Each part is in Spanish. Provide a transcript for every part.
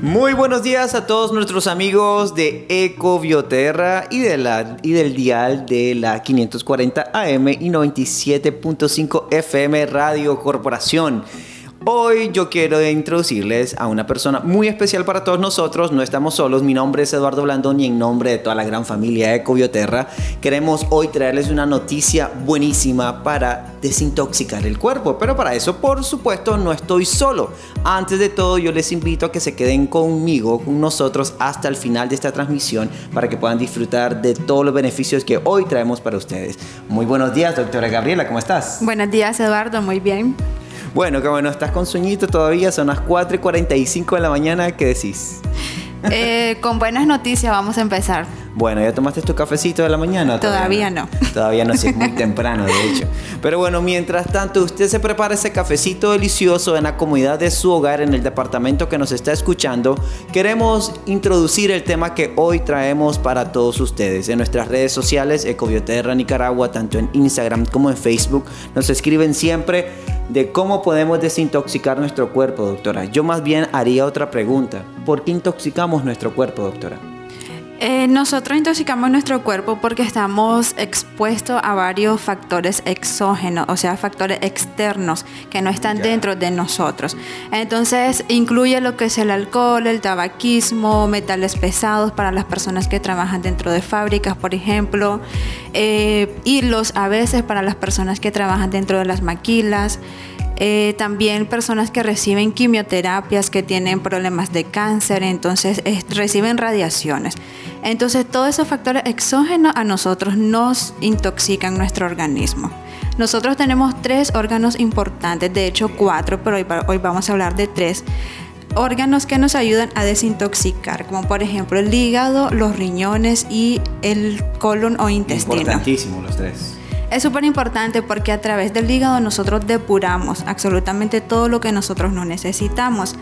Muy buenos días a todos nuestros amigos de Ecobioterra y, de la, y del dial de la 540 AM y 97.5 FM Radio Corporación. Hoy yo quiero introducirles a una persona muy especial para todos nosotros. No estamos solos. Mi nombre es Eduardo Blandón y en nombre de toda la gran familia Ecobioterra queremos hoy traerles una noticia buenísima para desintoxicar el cuerpo. Pero para eso, por supuesto, no estoy solo. Antes de todo, yo les invito a que se queden conmigo, con nosotros, hasta el final de esta transmisión para que puedan disfrutar de todos los beneficios que hoy traemos para ustedes. Muy buenos días, doctora Gabriela. ¿Cómo estás? Buenos días, Eduardo. Muy bien. Bueno, que bueno, estás con sueñito todavía, son las 4 y 45 de la mañana, ¿qué decís? Eh, con buenas noticias vamos a empezar. Bueno, ¿ya tomaste tu cafecito de la mañana? Todavía, no? Todavía no, sí, es muy temprano, de hecho. Pero bueno, mientras tanto, usted se prepara ese cafecito delicioso en la comodidad de su hogar, en el departamento que nos está escuchando. Queremos introducir el tema que hoy traemos para todos ustedes. En nuestras redes sociales, Ecobioterra Nicaragua, tanto en Instagram como en Facebook, nos escriben siempre de cómo podemos desintoxicar nuestro cuerpo, doctora. Yo más bien haría otra pregunta. ¿Por qué intoxicamos nuestro cuerpo, doctora? Eh, nosotros intoxicamos nuestro cuerpo porque estamos expuestos a varios factores exógenos, o sea, factores externos que no están dentro de nosotros. Entonces, incluye lo que es el alcohol, el tabaquismo, metales pesados para las personas que trabajan dentro de fábricas, por ejemplo, eh, hilos a veces para las personas que trabajan dentro de las maquilas. Eh, también personas que reciben quimioterapias, que tienen problemas de cáncer, entonces reciben radiaciones. Entonces todos esos factores exógenos a nosotros nos intoxican nuestro organismo. Nosotros tenemos tres órganos importantes, de hecho cuatro, pero hoy, hoy vamos a hablar de tres órganos que nos ayudan a desintoxicar, como por ejemplo el hígado, los riñones y el colon o intestino. Importantísimo los tres. Es súper importante porque a través del hígado nosotros depuramos absolutamente todo lo que nosotros no necesitamos.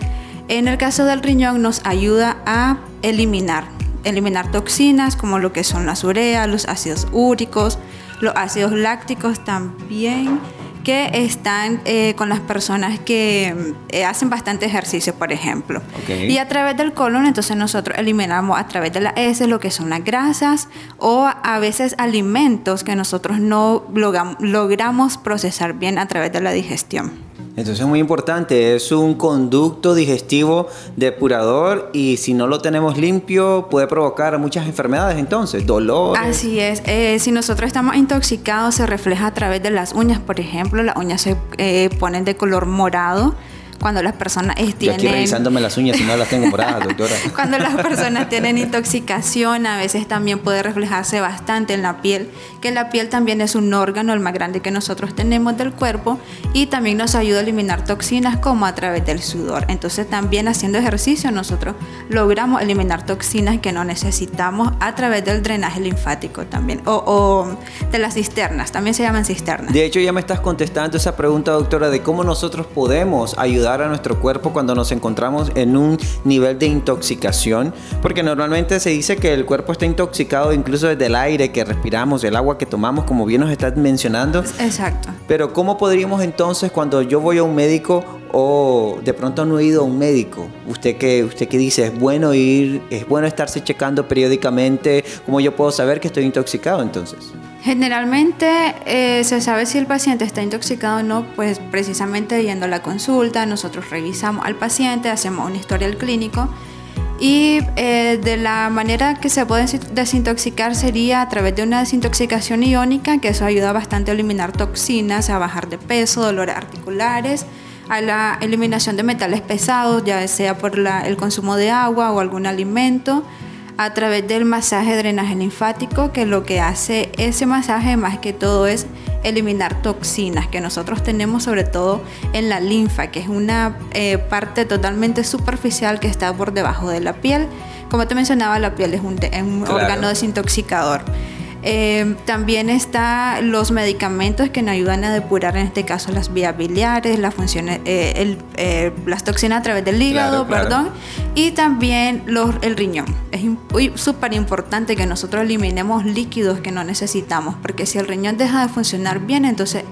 En el caso del riñón nos ayuda a eliminar, eliminar toxinas como lo que son las ureas, los ácidos úricos, los ácidos lácticos también que están eh, con las personas que eh, hacen bastante ejercicio, por ejemplo. Y a través del colon, entonces nosotros eliminamos a través de la S lo que son las grasas o a veces alimentos que nosotros no logramos procesar bien a través de la digestión. Entonces es muy importante, es un conducto digestivo depurador y si no lo tenemos limpio puede provocar muchas enfermedades entonces, dolor. Así es, eh, si nosotros estamos intoxicados se refleja a través de las uñas, por ejemplo, las uñas se eh, ponen de color morado cuando las personas tienen... Yo aquí revisándome las uñas y no las tengo moradas, doctora. cuando las personas tienen intoxicación, a veces también puede reflejarse bastante en la piel, que la piel también es un órgano, el más grande que nosotros tenemos del cuerpo, y también nos ayuda a eliminar toxinas como a través del sudor. Entonces también haciendo ejercicio nosotros logramos eliminar toxinas que no necesitamos a través del drenaje linfático también, o, o de las cisternas, también se llaman cisternas. De hecho ya me estás contestando esa pregunta, doctora, de cómo nosotros podemos ayudar a nuestro cuerpo cuando nos encontramos en un nivel de intoxicación, porque normalmente se dice que el cuerpo está intoxicado incluso desde el aire que respiramos, el agua que tomamos, como bien nos está mencionando. Exacto. Pero ¿cómo podríamos entonces cuando yo voy a un médico o de pronto no he ido a un médico? ¿Usted qué, usted qué dice? ¿Es bueno ir? ¿Es bueno estarse checando periódicamente? ¿Cómo yo puedo saber que estoy intoxicado entonces? Generalmente eh, se sabe si el paciente está intoxicado o no, pues precisamente yendo a la consulta, nosotros revisamos al paciente, hacemos un historial clínico y eh, de la manera que se puede desintoxicar sería a través de una desintoxicación iónica, que eso ayuda bastante a eliminar toxinas, a bajar de peso, dolores articulares, a la eliminación de metales pesados, ya sea por el consumo de agua o algún alimento a través del masaje drenaje linfático, que lo que hace ese masaje más que todo es eliminar toxinas que nosotros tenemos sobre todo en la linfa, que es una eh, parte totalmente superficial que está por debajo de la piel. Como te mencionaba, la piel es un, órgano desintoxicador. Eh, también están los medicamentos que nos ayudan a depurar, en este caso, las vías biliares, las funciones, eh, las toxinas a través del hígado, perdón, y también los, el riñón. Es súper importante que nosotros eliminemos líquidos que no necesitamos, porque si el riñón deja de funcionar bien, entonces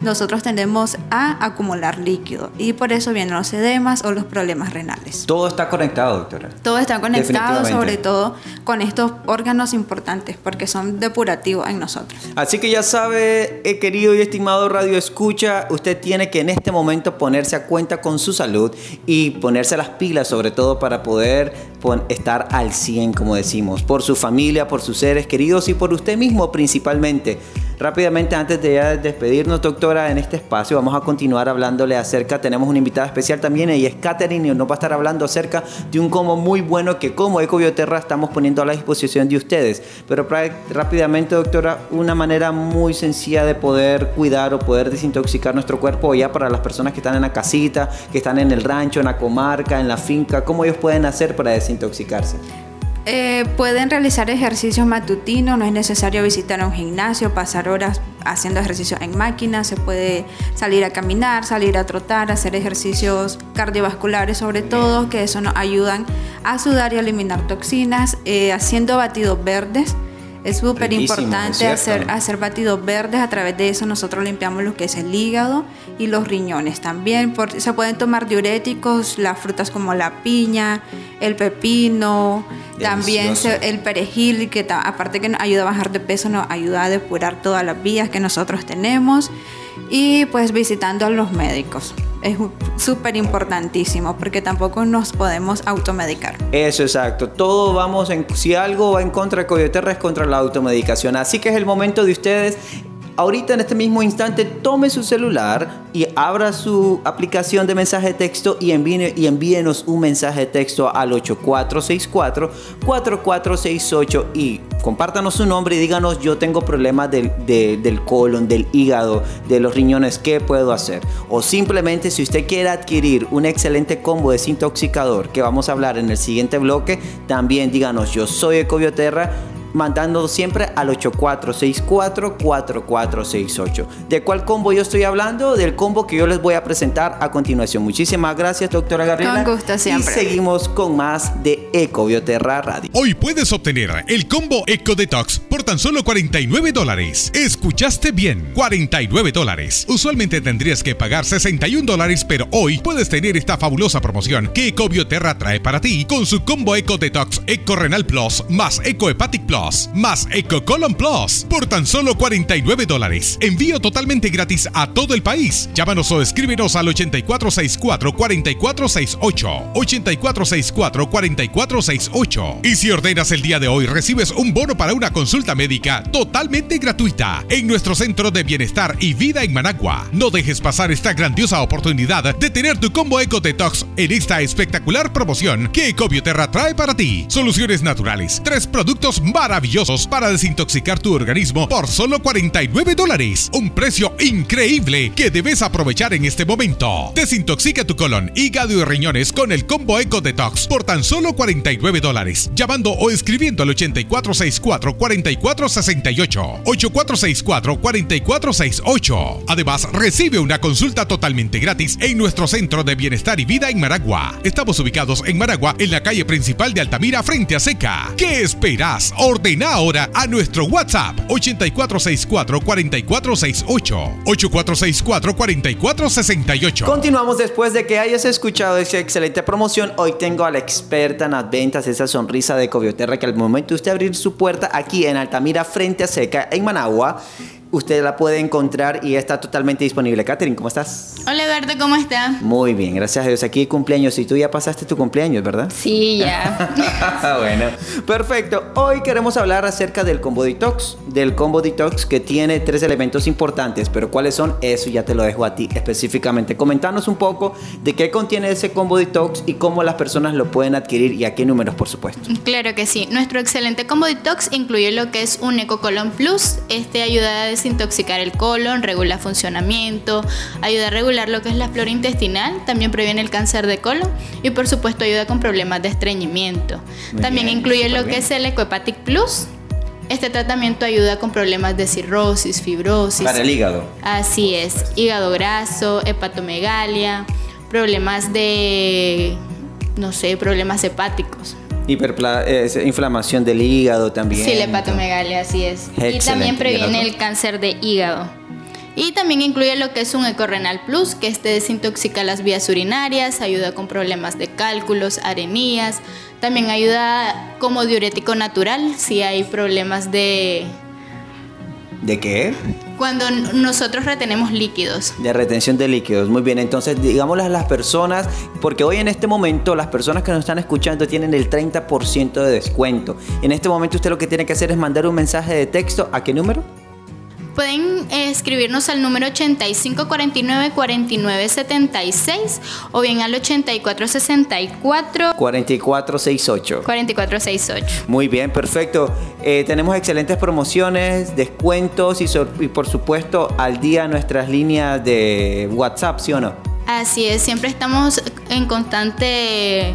nosotros tendemos a acumular líquido y por eso vienen los edemas o los problemas renales. Todo está conectado, doctora. Todo está conectado, sobre todo con estos órganos importantes porque son depurativos en nosotros. Así que ya sabe, eh, querido y estimado Radio Escucha, usted tiene que en este momento ponerse a cuenta con su salud y ponerse las pilas sobre todo para poder estar al 100, como decimos, por su familia, por sus seres queridos y por usted mismo principalmente. Rápidamente, antes de despedirnos, doctora, en este espacio vamos a continuar hablándole acerca, tenemos una invitada especial también, y es Katherine, y nos va a estar hablando acerca de un combo muy bueno que como Ecobioterra estamos poniendo a la disposición de ustedes. Pero rápidamente, doctora, una manera muy sencilla de poder cuidar o poder desintoxicar nuestro cuerpo ya para las personas que están en la casita, que están en el rancho, en la comarca, en la finca, ¿cómo ellos pueden hacer para desintoxicarse? Eh, pueden realizar ejercicios matutinos, no es necesario visitar un gimnasio, pasar horas haciendo ejercicio en máquina, se puede salir a caminar, salir a trotar, hacer ejercicios cardiovasculares sobre todo, que eso nos ayudan a sudar y eliminar toxinas, eh, haciendo batidos verdes. Es súper importante hacer, hacer batidos verdes. A través de eso nosotros limpiamos lo que es el hígado y los riñones también. se pueden tomar diuréticos, las frutas como la piña, el pepino, también el perejil, que aparte que nos ayuda a bajar de peso, nos ayuda a depurar todas las vías que nosotros tenemos. Y pues visitando a los médicos es súper importantísimo porque tampoco nos podemos automedicar. Eso exacto. Todo vamos en, si algo va en contra de Coyoterra es contra la automedicación. Así que es el momento de ustedes ahorita en este mismo instante tome su celular y abra su aplicación de mensaje de texto y, envíe, y envíenos un mensaje de texto al 8464-4468 y compártanos su nombre y díganos yo tengo problemas del, del colon, del hígado, de los riñones, ¿qué puedo hacer? O simplemente si usted quiere adquirir un excelente combo desintoxicador que vamos a hablar en el siguiente bloque, también díganos yo soy Ecobioterra mandando siempre al 8464-4468. ¿De cuál combo yo estoy hablando? Del combo que yo les voy a presentar a continuación. Muchísimas gracias, doctora Gabriela. Con gusto siempre. Y seguimos con más de Ecobioterra Radio. Hoy puedes obtener el combo Eco Detox por tan solo 49 dólares. Escuchaste bien, 49 dólares. Usualmente tendrías que pagar 61 dólares, pero hoy puedes tener esta fabulosa promoción que Ecobioterra trae para ti con su combo Eco Detox Eco Renal Plus más Eco Hepatic Plus más EcoColon Plus por tan solo 49 dólares. Envío totalmente gratis a todo el país. Llámanos o escríbenos al 8464-4468. 8464-4468. Y si ordenas el día de hoy, recibes un bono para una consulta médica totalmente gratuita en nuestro centro de bienestar y vida en Managua. No dejes pasar esta grandiosa oportunidad de tener tu combo Eco Detox en esta espectacular promoción que Ecobioterra trae para ti. Soluciones naturales. Tres productos maravillosos maravillosos para desintoxicar tu organismo por solo 49 dólares. Un precio increíble que debes aprovechar en este momento. Desintoxica tu colon, hígado y riñones con el combo Eco Detox por tan solo 49 dólares. Llamando o escribiendo al 8464-4468. 8464-4468. Además, recibe una consulta totalmente gratis en nuestro centro de bienestar y vida en Maragua. Estamos ubicados en Maragua, en la calle principal de Altamira, frente a Seca. ¿Qué esperas? Ahora a nuestro WhatsApp 8464-4468. 8464-4468. Continuamos después de que hayas escuchado esa excelente promoción. Hoy tengo a la experta en las ventas, esa sonrisa de Covioterra que al momento de usted abrir su puerta aquí en Altamira, frente a Seca, en Managua, usted la puede encontrar y está totalmente disponible. Catherine, ¿cómo estás? Hola Eduardo, ¿cómo está? Muy bien, gracias a Dios. Aquí cumpleaños y tú ya pasaste tu cumpleaños, ¿verdad? Sí, ya. bueno, perfecto. Hoy queremos hablar acerca del combo detox, del combo detox que tiene tres elementos importantes, pero ¿cuáles son? Eso ya te lo dejo a ti específicamente. Comentanos un poco de qué contiene ese combo detox y cómo las personas lo pueden adquirir y a qué números, por supuesto. Claro que sí. Nuestro excelente combo detox incluye lo que es un EcoColon Plus. Este ayuda a desintoxicar el colon, regula funcionamiento, ayuda a regular lo que es la flora intestinal, también previene el cáncer de colon y por supuesto ayuda con problemas de estreñimiento. también incluye lo que es el EcoHepatic Plus. Este tratamiento ayuda con problemas de cirrosis, fibrosis. Para el hígado. Así es, hígado graso, hepatomegalia, problemas de, no sé, problemas hepáticos. Hiperpla inflamación del hígado también. Sí, la hepatomegalia, así es. y también previene el cáncer de hígado. Y también incluye lo que es un Ecorenal Plus, que este desintoxica las vías urinarias, ayuda con problemas de cálculos, arenías, también ayuda como diurético natural si hay problemas de... ¿De qué? Cuando nosotros retenemos líquidos. De retención de líquidos, muy bien. Entonces, digámosle a las personas, porque hoy en este momento las personas que nos están escuchando tienen el 30% de descuento. En este momento usted lo que tiene que hacer es mandar un mensaje de texto. ¿A qué número? Pueden escribirnos al número 8549-4976 o bien al 8464 4468. 4468. Muy bien, perfecto. Eh, tenemos excelentes promociones, descuentos y, y por supuesto al día nuestras líneas de WhatsApp, ¿sí o no? Así es, siempre estamos en constante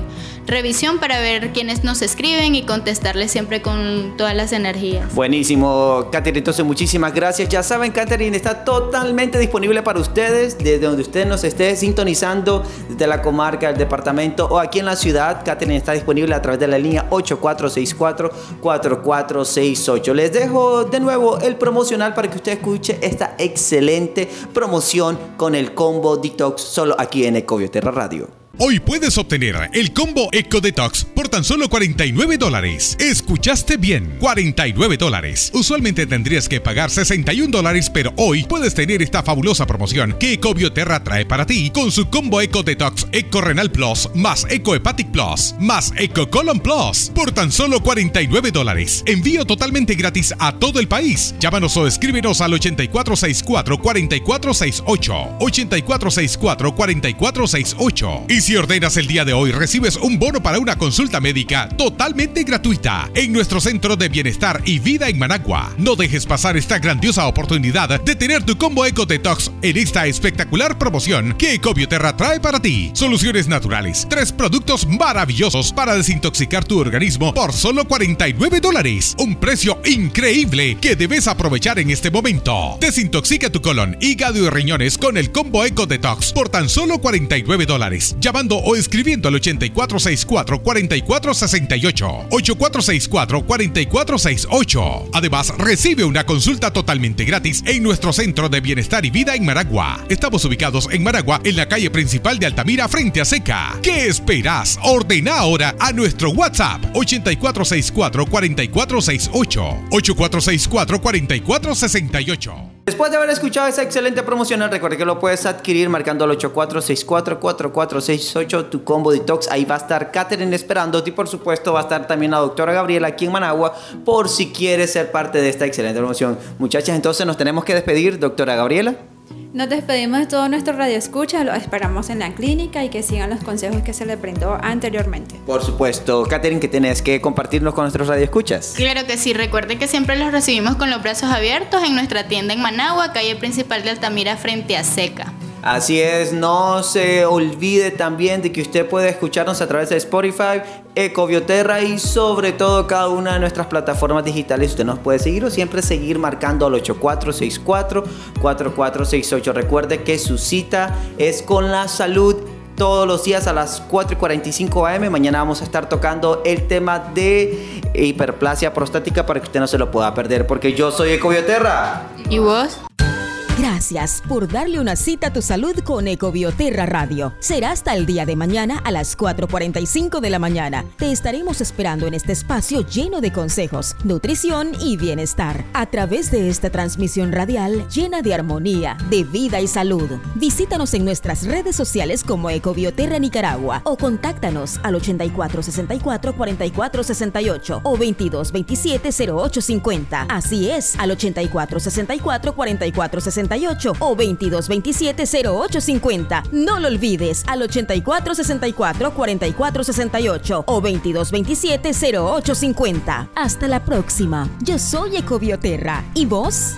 revisión para ver quiénes nos escriben y contestarles siempre con todas las energías. Buenísimo, Catherine. Entonces, muchísimas gracias. Ya saben, Catherine está totalmente disponible para ustedes desde donde usted nos esté sintonizando, desde la comarca, el departamento o aquí en la ciudad. Catherine está disponible a través de la línea 8464-4468. Les dejo de nuevo el promocional para que usted escuche esta excelente promoción con el combo Detox solo aquí en Ecobioterra Radio. Hoy puedes obtener el combo Eco Detox por tan solo 49 dólares. Escuchaste bien, 49 dólares. Usualmente tendrías que pagar 61 dólares, pero hoy puedes tener esta fabulosa promoción que Ecobioterra trae para ti con su combo Eco Detox Eco Renal Plus más Eco Hepatic Plus más Eco Colon Plus por tan solo 49 dólares. Envío totalmente gratis a todo el país. Llámanos o escríbenos al 8464-4468. 8464-4468. Y si ordenas el día de hoy, recibes un bono para una consulta médica totalmente gratuita en nuestro Centro de Bienestar y Vida en Managua. No dejes pasar esta grandiosa oportunidad de tener tu combo Eco Detox en esta espectacular promoción que Ecobioterra trae para ti. Soluciones naturales, tres productos maravillosos para desintoxicar tu organismo por solo 49 dólares. Un precio increíble que debes aprovechar en este momento. Desintoxica tu colon, hígado y riñones con el combo Eco Detox por tan solo 49 dólares o escribiendo al 8464-4468. 8464-4468. Además, recibe una consulta totalmente gratis en nuestro Centro de Bienestar y Vida en Maragua. Estamos ubicados en Maragua, en la calle principal de Altamira, frente a Seca. ¿Qué esperas? Ordena ahora a nuestro WhatsApp 8464-4468. 8464-4468. Después de haber escuchado esa excelente promocional, recuerda que lo puedes adquirir marcando al 8464-4468 tu combo detox. Ahí va a estar Katherine esperándote y por supuesto va a estar también la doctora Gabriela aquí en Managua por si quieres ser parte de esta excelente promoción. Muchachas, entonces nos tenemos que despedir, doctora Gabriela. Nos despedimos de todo nuestro radio escucha, lo esperamos en la clínica y que sigan los consejos que se le brindó anteriormente. Por supuesto, Katherine, que tienes que compartirnos con nuestros radioescuchas. Claro que sí, recuerden que siempre los recibimos con los brazos abiertos en nuestra tienda en Managua, calle principal de Altamira frente a Seca. Así es, no se olvide también de que usted puede escucharnos a través de Spotify, Ecobioterra y sobre todo cada una de nuestras plataformas digitales. Usted nos puede seguir o siempre seguir marcando al 8464-4468. Recuerde que su cita es con la salud todos los días a las 4 y 45 am. Mañana vamos a estar tocando el tema de hiperplasia prostática para que usted no se lo pueda perder. Porque yo soy Ecobioterra. ¿Y vos? Gracias por darle una cita a tu salud con Ecobioterra Radio. Será hasta el día de mañana a las 4.45 de la mañana. Te estaremos esperando en este espacio lleno de consejos, nutrición y bienestar. A través de esta transmisión radial llena de armonía, de vida y salud. Visítanos en nuestras redes sociales como Ecobioterra Nicaragua o contáctanos al 8464 4468 o 2227 0850. Así es, al 8464 4468 o 2227 0850. No lo olvides, al 8464 4468 o 2227 0850. Hasta la próxima. Yo soy Ecobioterra. ¿Y vos?